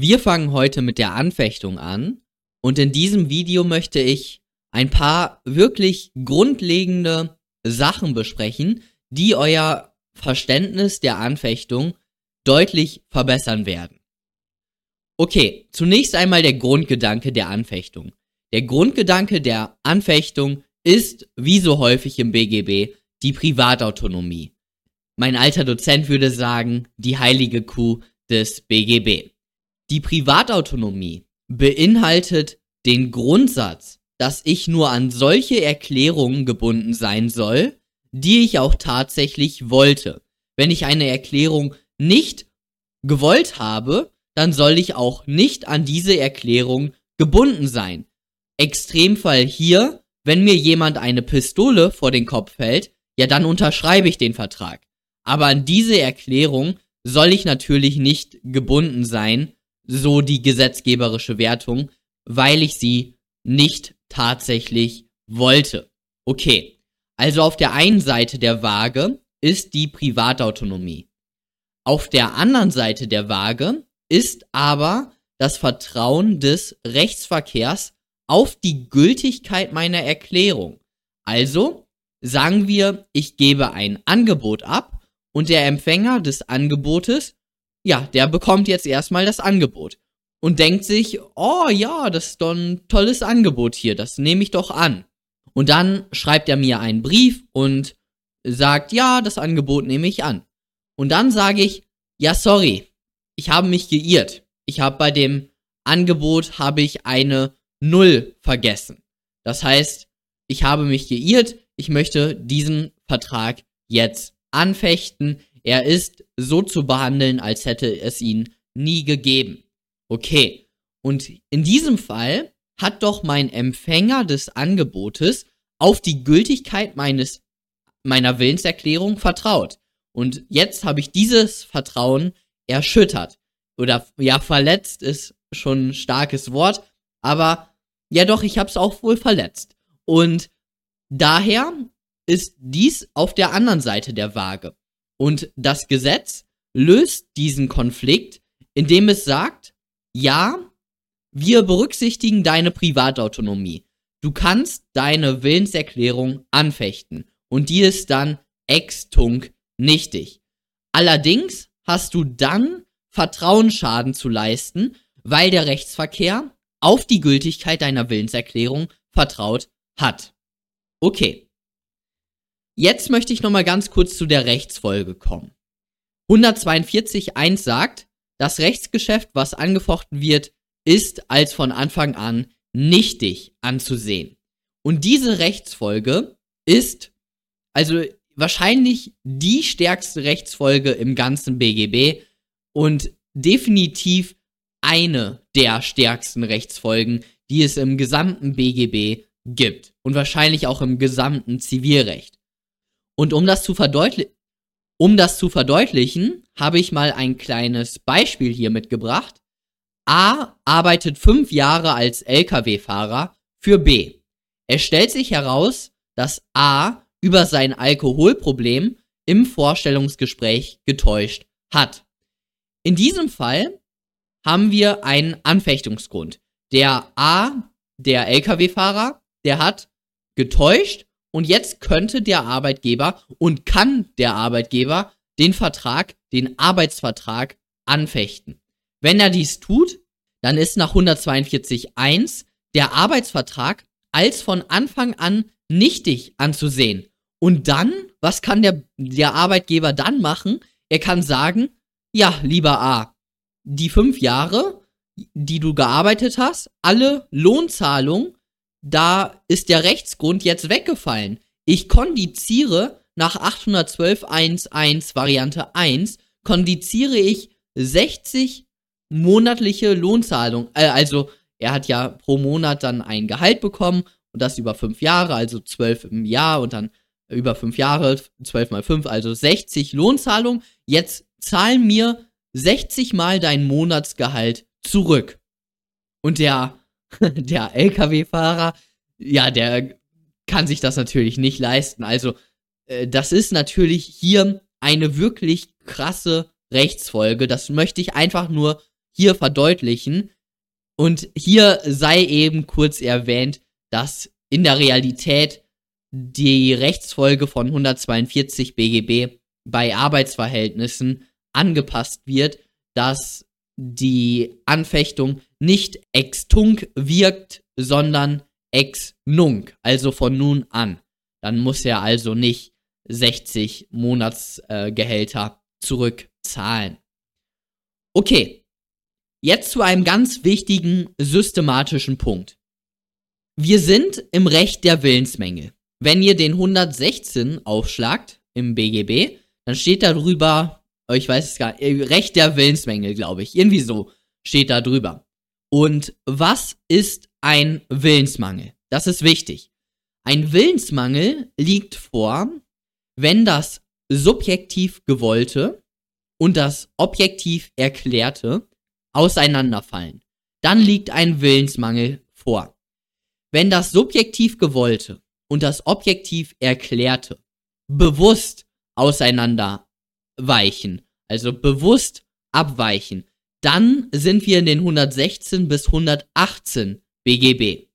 Wir fangen heute mit der Anfechtung an und in diesem Video möchte ich ein paar wirklich grundlegende Sachen besprechen, die euer Verständnis der Anfechtung deutlich verbessern werden. Okay, zunächst einmal der Grundgedanke der Anfechtung. Der Grundgedanke der Anfechtung ist, wie so häufig im BGB, die Privatautonomie. Mein alter Dozent würde sagen, die heilige Kuh des BGB. Die Privatautonomie beinhaltet den Grundsatz, dass ich nur an solche Erklärungen gebunden sein soll, die ich auch tatsächlich wollte. Wenn ich eine Erklärung nicht gewollt habe, dann soll ich auch nicht an diese Erklärung gebunden sein. Extremfall hier, wenn mir jemand eine Pistole vor den Kopf hält, ja dann unterschreibe ich den Vertrag. Aber an diese Erklärung soll ich natürlich nicht gebunden sein, so die gesetzgeberische Wertung, weil ich sie nicht tatsächlich wollte. Okay, also auf der einen Seite der Waage ist die Privatautonomie. Auf der anderen Seite der Waage ist aber das Vertrauen des Rechtsverkehrs auf die Gültigkeit meiner Erklärung. Also sagen wir, ich gebe ein Angebot ab und der Empfänger des Angebotes, ja, der bekommt jetzt erstmal das Angebot und denkt sich, oh ja, das ist doch ein tolles Angebot hier, das nehme ich doch an. Und dann schreibt er mir einen Brief und sagt, ja, das Angebot nehme ich an. Und dann sage ich, ja, sorry, ich habe mich geirrt. Ich habe bei dem Angebot habe ich eine Null vergessen. Das heißt, ich habe mich geirrt, ich möchte diesen Vertrag jetzt anfechten. Er ist so zu behandeln, als hätte es ihn nie gegeben. Okay. Und in diesem Fall hat doch mein Empfänger des Angebotes auf die Gültigkeit meines, meiner Willenserklärung vertraut. Und jetzt habe ich dieses Vertrauen erschüttert. Oder ja, verletzt ist schon ein starkes Wort, aber ja doch, ich habe es auch wohl verletzt. Und daher ist dies auf der anderen Seite der Waage. Und das Gesetz löst diesen Konflikt, indem es sagt, ja, wir berücksichtigen deine Privatautonomie. Du kannst deine Willenserklärung anfechten und die ist dann extunk nichtig. Allerdings hast du dann Vertrauensschaden zu leisten, weil der Rechtsverkehr auf die Gültigkeit deiner Willenserklärung vertraut hat. Okay. Jetzt möchte ich nochmal ganz kurz zu der Rechtsfolge kommen. 142.1 sagt, das Rechtsgeschäft, was angefochten wird, ist als von Anfang an nichtig anzusehen. Und diese Rechtsfolge ist also wahrscheinlich die stärkste Rechtsfolge im ganzen BGB und definitiv eine der stärksten Rechtsfolgen, die es im gesamten BGB gibt und wahrscheinlich auch im gesamten Zivilrecht. Und um das zu verdeutlichen, um das zu verdeutlichen, habe ich mal ein kleines Beispiel hier mitgebracht. A arbeitet fünf Jahre als Lkw-Fahrer für B. Es stellt sich heraus, dass A über sein Alkoholproblem im Vorstellungsgespräch getäuscht hat. In diesem Fall haben wir einen Anfechtungsgrund. Der A, der Lkw-Fahrer, der hat getäuscht und jetzt könnte der Arbeitgeber und kann der Arbeitgeber den Vertrag, den Arbeitsvertrag anfechten. Wenn er dies tut, dann ist nach 142.1 der Arbeitsvertrag als von Anfang an nichtig anzusehen. Und dann, was kann der, der Arbeitgeber dann machen? Er kann sagen, ja, lieber A, die fünf Jahre, die du gearbeitet hast, alle Lohnzahlungen da ist der Rechtsgrund jetzt weggefallen. Ich kondiziere nach 812.1.1 Variante 1, kondiziere ich 60 monatliche Lohnzahlungen. Äh, also er hat ja pro Monat dann ein Gehalt bekommen und das über fünf Jahre, also 12 im Jahr und dann über fünf Jahre, 12 mal 5, also 60 Lohnzahlungen. Jetzt zahl mir 60 mal dein Monatsgehalt zurück. Und der der LKW-Fahrer, ja, der kann sich das natürlich nicht leisten. Also, äh, das ist natürlich hier eine wirklich krasse Rechtsfolge. Das möchte ich einfach nur hier verdeutlichen. Und hier sei eben kurz erwähnt, dass in der Realität die Rechtsfolge von 142 BGB bei Arbeitsverhältnissen angepasst wird, dass die Anfechtung nicht ex tunc wirkt, sondern ex nunc, also von nun an. Dann muss er also nicht 60 Monatsgehälter äh, zurückzahlen. Okay, jetzt zu einem ganz wichtigen systematischen Punkt. Wir sind im Recht der Willensmenge. Wenn ihr den 116 aufschlagt im BGB, dann steht da drüber, oh, ich weiß es gar nicht, äh, Recht der Willensmenge, glaube ich. Irgendwie so steht da drüber. Und was ist ein Willensmangel? Das ist wichtig. Ein Willensmangel liegt vor, wenn das subjektiv gewollte und das objektiv erklärte auseinanderfallen. Dann liegt ein Willensmangel vor. Wenn das subjektiv gewollte und das objektiv erklärte bewusst auseinanderweichen, also bewusst abweichen, dann sind wir in den 116 bis 118 BGB.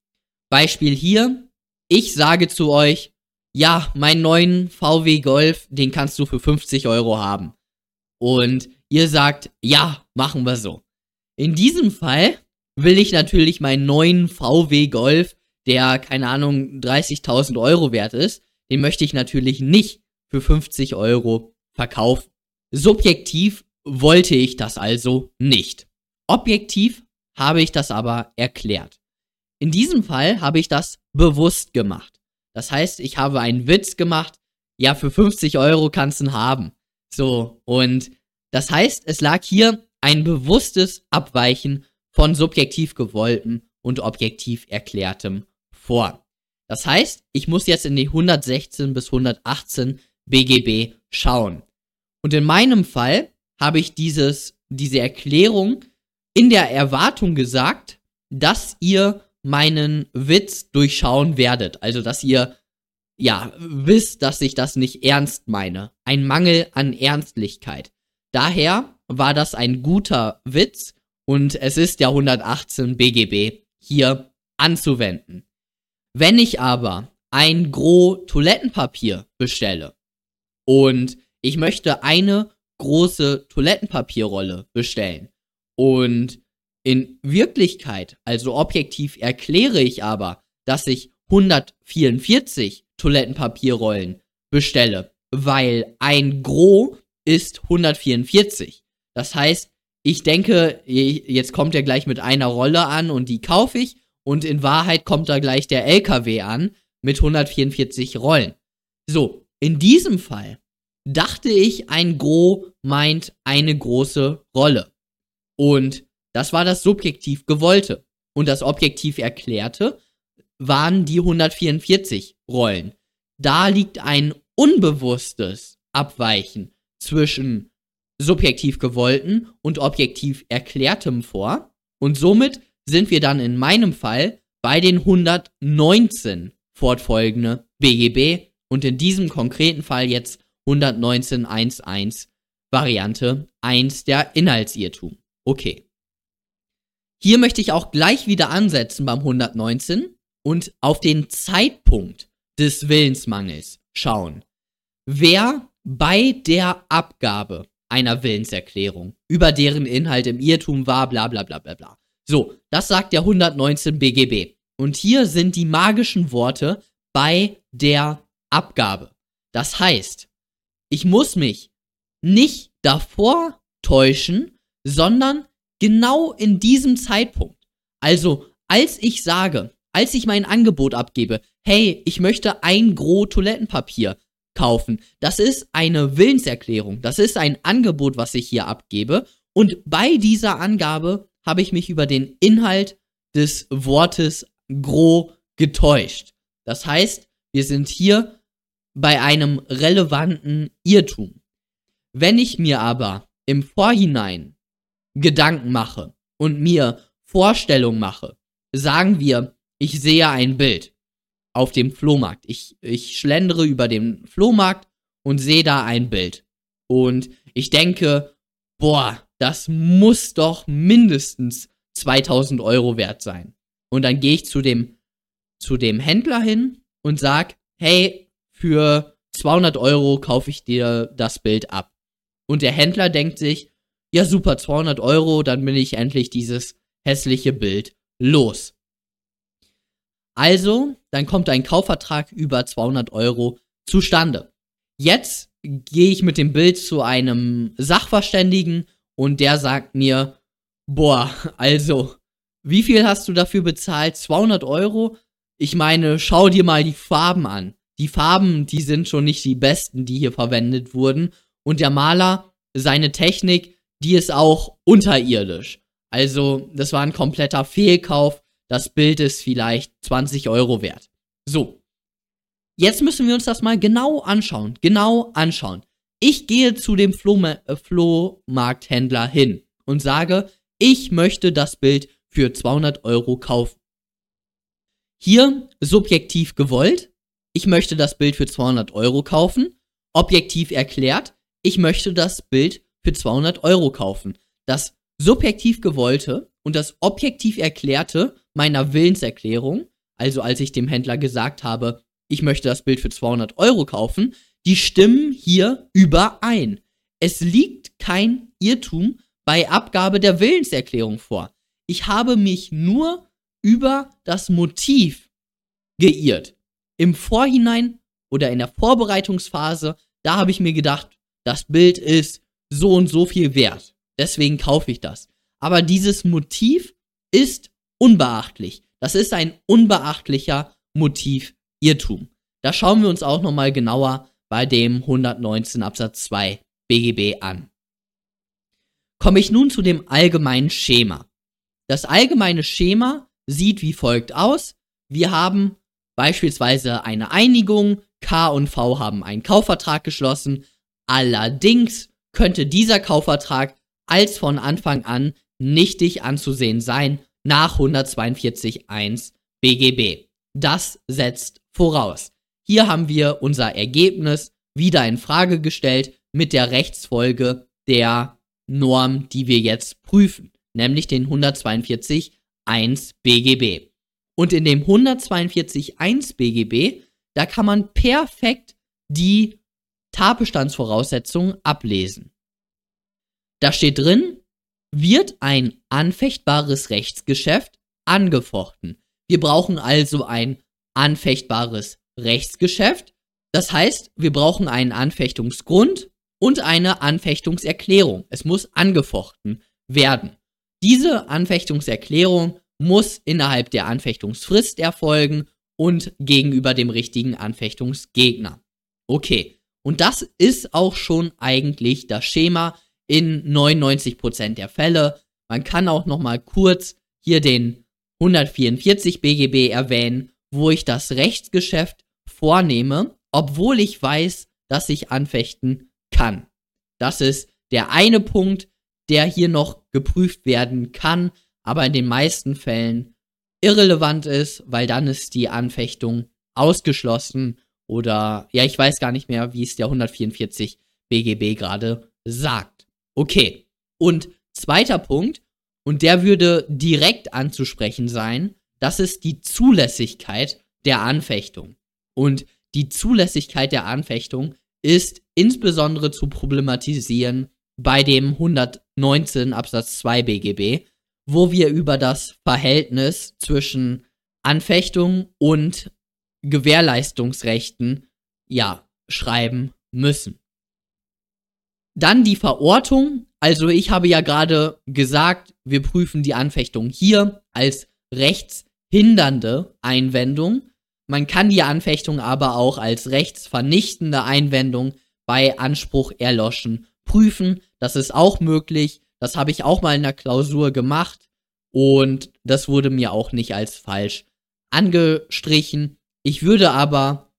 Beispiel hier, ich sage zu euch, ja, meinen neuen VW Golf, den kannst du für 50 Euro haben. Und ihr sagt, ja, machen wir so. In diesem Fall will ich natürlich meinen neuen VW Golf, der, keine Ahnung, 30.000 Euro wert ist, den möchte ich natürlich nicht für 50 Euro verkaufen. Subjektiv wollte ich das also nicht. Objektiv habe ich das aber erklärt. In diesem Fall habe ich das bewusst gemacht. Das heißt, ich habe einen Witz gemacht, ja, für 50 Euro kannst du ihn haben. So, und das heißt, es lag hier ein bewusstes Abweichen von subjektiv gewolltem und objektiv erklärtem vor. Das heißt, ich muss jetzt in die 116 bis 118 BGB schauen. Und in meinem Fall habe ich dieses, diese Erklärung in der Erwartung gesagt, dass ihr meinen Witz durchschauen werdet. Also, dass ihr, ja, wisst, dass ich das nicht ernst meine. Ein Mangel an Ernstlichkeit. Daher war das ein guter Witz und es ist der 118 BGB hier anzuwenden. Wenn ich aber ein Gros Toilettenpapier bestelle und ich möchte eine große Toilettenpapierrolle bestellen und in Wirklichkeit, also objektiv erkläre ich aber, dass ich 144 Toilettenpapierrollen bestelle, weil ein Gros ist 144. Das heißt, ich denke, jetzt kommt er gleich mit einer Rolle an und die kaufe ich und in Wahrheit kommt da gleich der LKW an mit 144 Rollen. So, in diesem Fall dachte ich, ein Gros meint eine große Rolle. Und das war das subjektiv gewollte. Und das objektiv erklärte waren die 144 Rollen. Da liegt ein unbewusstes Abweichen zwischen subjektiv gewollten und objektiv erklärtem vor. Und somit sind wir dann in meinem Fall bei den 119 fortfolgende BGB und in diesem konkreten Fall jetzt 119.1.1 Variante 1 der Inhaltsirrtum. Okay. Hier möchte ich auch gleich wieder ansetzen beim 119 und auf den Zeitpunkt des Willensmangels schauen. Wer bei der Abgabe einer Willenserklärung über deren Inhalt im Irrtum war, bla bla bla bla bla. So, das sagt der 119 BGB. Und hier sind die magischen Worte bei der Abgabe. Das heißt, ich muss mich nicht davor täuschen, sondern genau in diesem Zeitpunkt. Also, als ich sage, als ich mein Angebot abgebe, hey, ich möchte ein Gros Toilettenpapier kaufen, das ist eine Willenserklärung, das ist ein Angebot, was ich hier abgebe. Und bei dieser Angabe habe ich mich über den Inhalt des Wortes Gros getäuscht. Das heißt, wir sind hier bei einem relevanten Irrtum. Wenn ich mir aber im Vorhinein Gedanken mache und mir Vorstellungen mache, sagen wir, ich sehe ein Bild auf dem Flohmarkt. Ich, ich schlendere über den Flohmarkt und sehe da ein Bild. Und ich denke, boah, das muss doch mindestens 2000 Euro wert sein. Und dann gehe ich zu dem, zu dem Händler hin und sag, hey, für 200 Euro kaufe ich dir das Bild ab. Und der Händler denkt sich, ja super, 200 Euro, dann bin ich endlich dieses hässliche Bild los. Also, dann kommt ein Kaufvertrag über 200 Euro zustande. Jetzt gehe ich mit dem Bild zu einem Sachverständigen und der sagt mir, boah, also, wie viel hast du dafür bezahlt? 200 Euro? Ich meine, schau dir mal die Farben an. Die Farben, die sind schon nicht die besten, die hier verwendet wurden. Und der Maler, seine Technik, die ist auch unterirdisch. Also, das war ein kompletter Fehlkauf. Das Bild ist vielleicht 20 Euro wert. So. Jetzt müssen wir uns das mal genau anschauen. Genau anschauen. Ich gehe zu dem Flohma äh, Flohmarkthändler hin und sage, ich möchte das Bild für 200 Euro kaufen. Hier subjektiv gewollt, ich möchte das Bild für 200 Euro kaufen. Objektiv erklärt, ich möchte das Bild für 200 Euro kaufen. Das subjektiv gewollte und das objektiv erklärte meiner Willenserklärung, also als ich dem Händler gesagt habe, ich möchte das Bild für 200 Euro kaufen, die stimmen hier überein. Es liegt kein Irrtum bei Abgabe der Willenserklärung vor. Ich habe mich nur über das Motiv geirrt. Im Vorhinein oder in der Vorbereitungsphase, da habe ich mir gedacht, das Bild ist so und so viel wert. Deswegen kaufe ich das. Aber dieses Motiv ist unbeachtlich. Das ist ein unbeachtlicher Motiv-Irrtum. Da schauen wir uns auch nochmal genauer bei dem 119 Absatz 2 BGB an. Komme ich nun zu dem allgemeinen Schema. Das allgemeine Schema sieht wie folgt aus. Wir haben beispielsweise eine Einigung, K und V haben einen Kaufvertrag geschlossen. Allerdings könnte dieser Kaufvertrag als von Anfang an nichtig anzusehen sein nach 142.1 BGB. Das setzt voraus. Hier haben wir unser Ergebnis wieder in Frage gestellt mit der Rechtsfolge der Norm, die wir jetzt prüfen, nämlich den 142.1 BGB. Und in dem 142.1 BGB, da kann man perfekt die Tatbestandsvoraussetzungen ablesen. Da steht drin, wird ein anfechtbares Rechtsgeschäft angefochten. Wir brauchen also ein anfechtbares Rechtsgeschäft. Das heißt, wir brauchen einen Anfechtungsgrund und eine Anfechtungserklärung. Es muss angefochten werden. Diese Anfechtungserklärung muss innerhalb der Anfechtungsfrist erfolgen und gegenüber dem richtigen Anfechtungsgegner. Okay, und das ist auch schon eigentlich das Schema in 99% der Fälle. Man kann auch noch mal kurz hier den 144 BGB erwähnen, wo ich das Rechtsgeschäft vornehme, obwohl ich weiß, dass ich anfechten kann. Das ist der eine Punkt, der hier noch geprüft werden kann, aber in den meisten Fällen irrelevant ist, weil dann ist die Anfechtung ausgeschlossen oder ja, ich weiß gar nicht mehr, wie es der 144 BGB gerade sagt. Okay. Und zweiter Punkt, und der würde direkt anzusprechen sein, das ist die Zulässigkeit der Anfechtung. Und die Zulässigkeit der Anfechtung ist insbesondere zu problematisieren bei dem 119 Absatz 2 BGB, wo wir über das Verhältnis zwischen Anfechtung und Gewährleistungsrechten ja schreiben müssen. Dann die Verortung. Also ich habe ja gerade gesagt, wir prüfen die Anfechtung hier als rechtshindernde Einwendung. Man kann die Anfechtung aber auch als rechtsvernichtende Einwendung bei Anspruch erloschen prüfen. Das ist auch möglich. Das habe ich auch mal in der Klausur gemacht und das wurde mir auch nicht als falsch angestrichen. Ich würde aber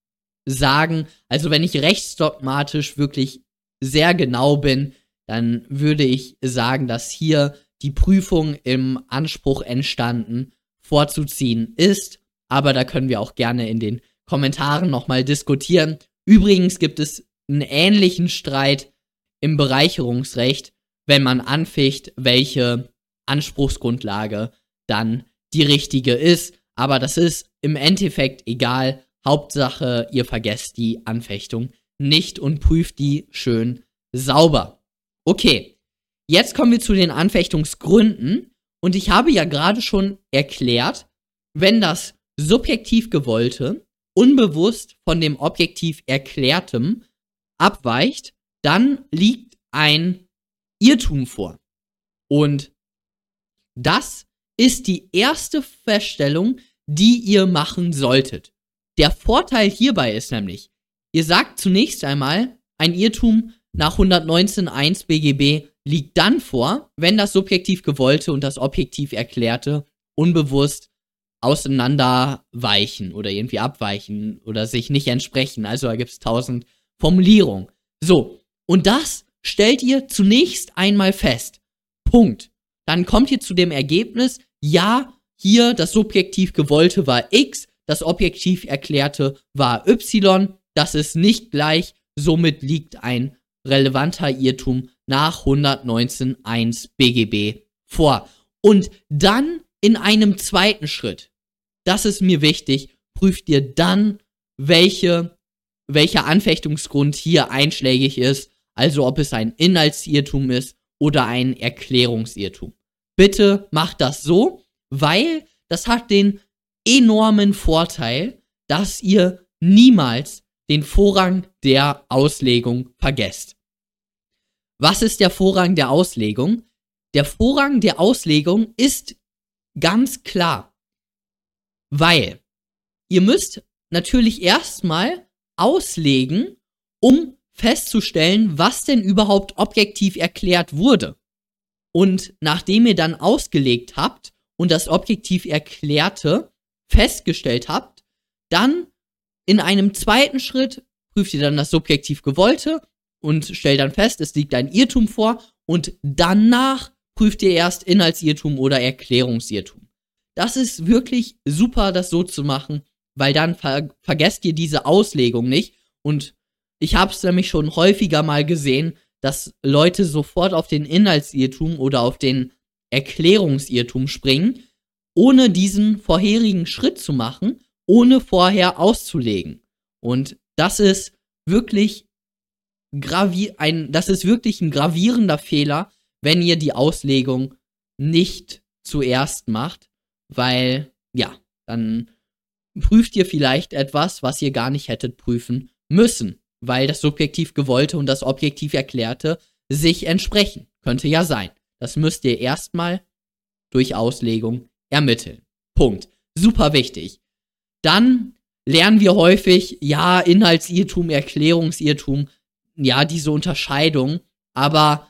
sagen, also wenn ich rechtsdogmatisch wirklich sehr genau bin, dann würde ich sagen, dass hier die Prüfung im Anspruch entstanden vorzuziehen ist. Aber da können wir auch gerne in den Kommentaren nochmal diskutieren. Übrigens gibt es einen ähnlichen Streit im Bereicherungsrecht, wenn man anficht, welche Anspruchsgrundlage dann die richtige ist. Aber das ist im Endeffekt egal. Hauptsache, ihr vergesst die Anfechtung nicht und prüft die schön sauber. Okay, jetzt kommen wir zu den Anfechtungsgründen. Und ich habe ja gerade schon erklärt, wenn das subjektiv gewollte unbewusst von dem objektiv Erklärtem abweicht, dann liegt ein Irrtum vor. Und das ist die erste Feststellung, die ihr machen solltet. Der Vorteil hierbei ist nämlich, ihr sagt zunächst einmal, ein Irrtum nach 119.1 BGB liegt dann vor, wenn das subjektiv gewollte und das objektiv erklärte unbewusst auseinanderweichen oder irgendwie abweichen oder sich nicht entsprechen. Also da gibt es tausend Formulierungen. So, und das stellt ihr zunächst einmal fest. Punkt. Dann kommt ihr zu dem Ergebnis, ja, hier das subjektiv gewollte war X, das objektiv erklärte war Y, das ist nicht gleich, somit liegt ein relevanter Irrtum nach 119.1 BGB vor. Und dann in einem zweiten Schritt, das ist mir wichtig, prüft ihr dann, welche, welcher Anfechtungsgrund hier einschlägig ist, also ob es ein Inhaltsirrtum ist oder ein Erklärungsirrtum. Bitte macht das so, weil das hat den enormen Vorteil, dass ihr niemals den Vorrang der Auslegung vergesst. Was ist der Vorrang der Auslegung? Der Vorrang der Auslegung ist ganz klar. Weil ihr müsst natürlich erstmal auslegen, um festzustellen, was denn überhaupt objektiv erklärt wurde. Und nachdem ihr dann ausgelegt habt und das objektiv Erklärte festgestellt habt, dann in einem zweiten Schritt prüft ihr dann das subjektiv Gewollte und stellt dann fest, es liegt ein Irrtum vor und danach prüft ihr erst Inhaltsirrtum oder Erklärungsirrtum. Das ist wirklich super, das so zu machen, weil dann ver vergesst ihr diese Auslegung nicht. Und ich habe es nämlich schon häufiger mal gesehen, dass Leute sofort auf den Inhaltsirrtum oder auf den Erklärungsirrtum springen, ohne diesen vorherigen Schritt zu machen, ohne vorher auszulegen. Und das ist wirklich ein, das ist wirklich ein gravierender Fehler, wenn ihr die Auslegung nicht zuerst macht, weil, ja, dann prüft ihr vielleicht etwas, was ihr gar nicht hättet prüfen müssen, weil das subjektiv gewollte und das objektiv erklärte sich entsprechen. Könnte ja sein. Das müsst ihr erstmal durch Auslegung ermitteln. Punkt. Super wichtig. Dann lernen wir häufig, ja, Inhaltsirrtum, Erklärungsirrtum, ja, diese Unterscheidung, aber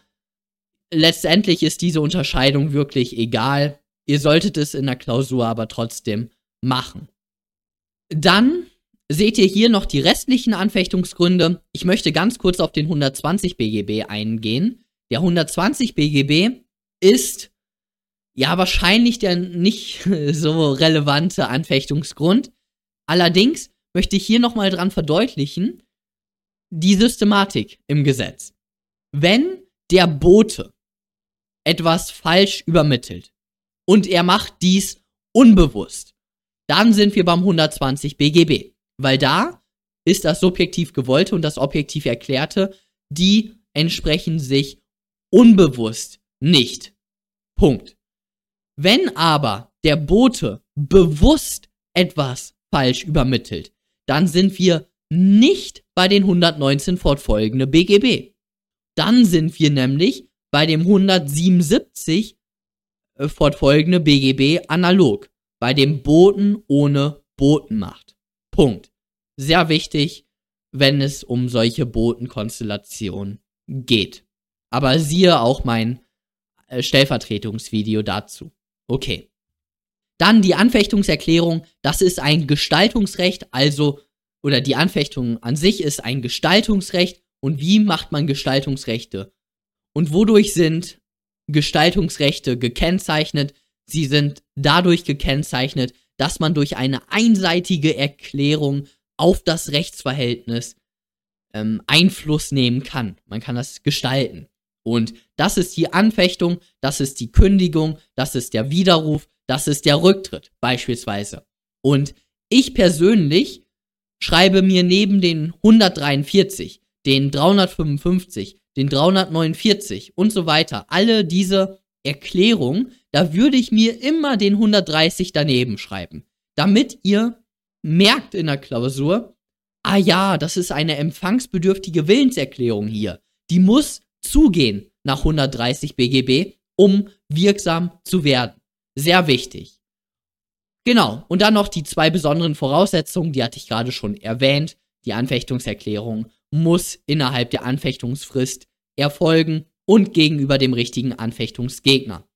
letztendlich ist diese Unterscheidung wirklich egal. Ihr solltet es in der Klausur aber trotzdem machen. Dann seht ihr hier noch die restlichen Anfechtungsgründe. Ich möchte ganz kurz auf den 120 BGB eingehen. Der 120 BGB ist ja wahrscheinlich der nicht so relevante Anfechtungsgrund. Allerdings möchte ich hier nochmal dran verdeutlichen, die Systematik im Gesetz. Wenn der Bote etwas falsch übermittelt, und er macht dies unbewusst, dann sind wir beim 120 BGB. Weil da ist das subjektiv gewollte und das objektiv erklärte, die entsprechen sich unbewusst nicht. Punkt. Wenn aber der Bote bewusst etwas falsch übermittelt, dann sind wir nicht bei den 119 fortfolgende BGB. Dann sind wir nämlich bei dem 177 äh, fortfolgende BGB analog bei dem Boten ohne Botenmacht. Punkt. Sehr wichtig, wenn es um solche Botenkonstellationen geht. Aber siehe auch mein äh, Stellvertretungsvideo dazu. Okay. Dann die Anfechtungserklärung. Das ist ein Gestaltungsrecht, also, oder die Anfechtung an sich ist ein Gestaltungsrecht. Und wie macht man Gestaltungsrechte? Und wodurch sind Gestaltungsrechte gekennzeichnet. Sie sind dadurch gekennzeichnet, dass man durch eine einseitige Erklärung auf das Rechtsverhältnis ähm, Einfluss nehmen kann. Man kann das gestalten. Und das ist die Anfechtung, das ist die Kündigung, das ist der Widerruf, das ist der Rücktritt beispielsweise. Und ich persönlich schreibe mir neben den 143, den 355, den 349 und so weiter, alle diese Erklärungen, da würde ich mir immer den 130 daneben schreiben, damit ihr merkt in der Klausur, ah ja, das ist eine empfangsbedürftige Willenserklärung hier. Die muss zugehen nach 130 BGB, um wirksam zu werden. Sehr wichtig. Genau, und dann noch die zwei besonderen Voraussetzungen, die hatte ich gerade schon erwähnt. Die Anfechtungserklärung muss innerhalb der Anfechtungsfrist erfolgen und gegenüber dem richtigen Anfechtungsgegner.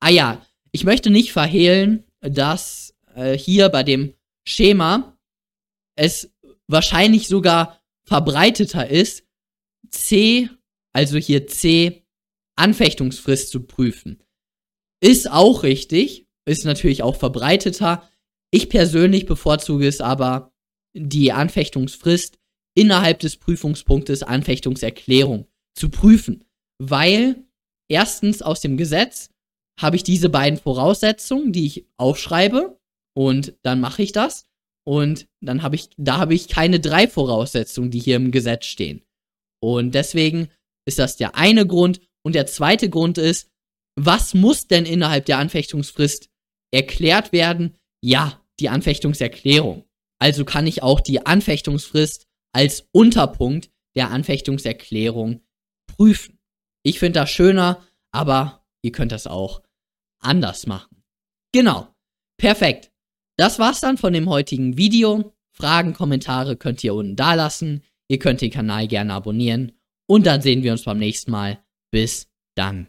Ah ja, ich möchte nicht verhehlen, dass äh, hier bei dem Schema es wahrscheinlich sogar verbreiteter ist, C, also hier C, Anfechtungsfrist zu prüfen. Ist auch richtig, ist natürlich auch verbreiteter. Ich persönlich bevorzuge es aber, die Anfechtungsfrist innerhalb des Prüfungspunktes Anfechtungserklärung zu prüfen. Weil erstens aus dem Gesetz habe ich diese beiden Voraussetzungen, die ich aufschreibe und dann mache ich das. Und dann habe ich, da habe ich keine drei Voraussetzungen, die hier im Gesetz stehen. Und deswegen ist das der eine Grund. Und der zweite Grund ist, was muss denn innerhalb der Anfechtungsfrist erklärt werden? Ja, die Anfechtungserklärung. Also kann ich auch die Anfechtungsfrist als Unterpunkt der Anfechtungserklärung prüfen. Ich finde das schöner, aber ihr könnt das auch anders machen. Genau. Perfekt. Das war's dann von dem heutigen Video. Fragen, Kommentare könnt ihr unten da lassen. Ihr könnt den Kanal gerne abonnieren. Und dann sehen wir uns beim nächsten Mal. Bis dann.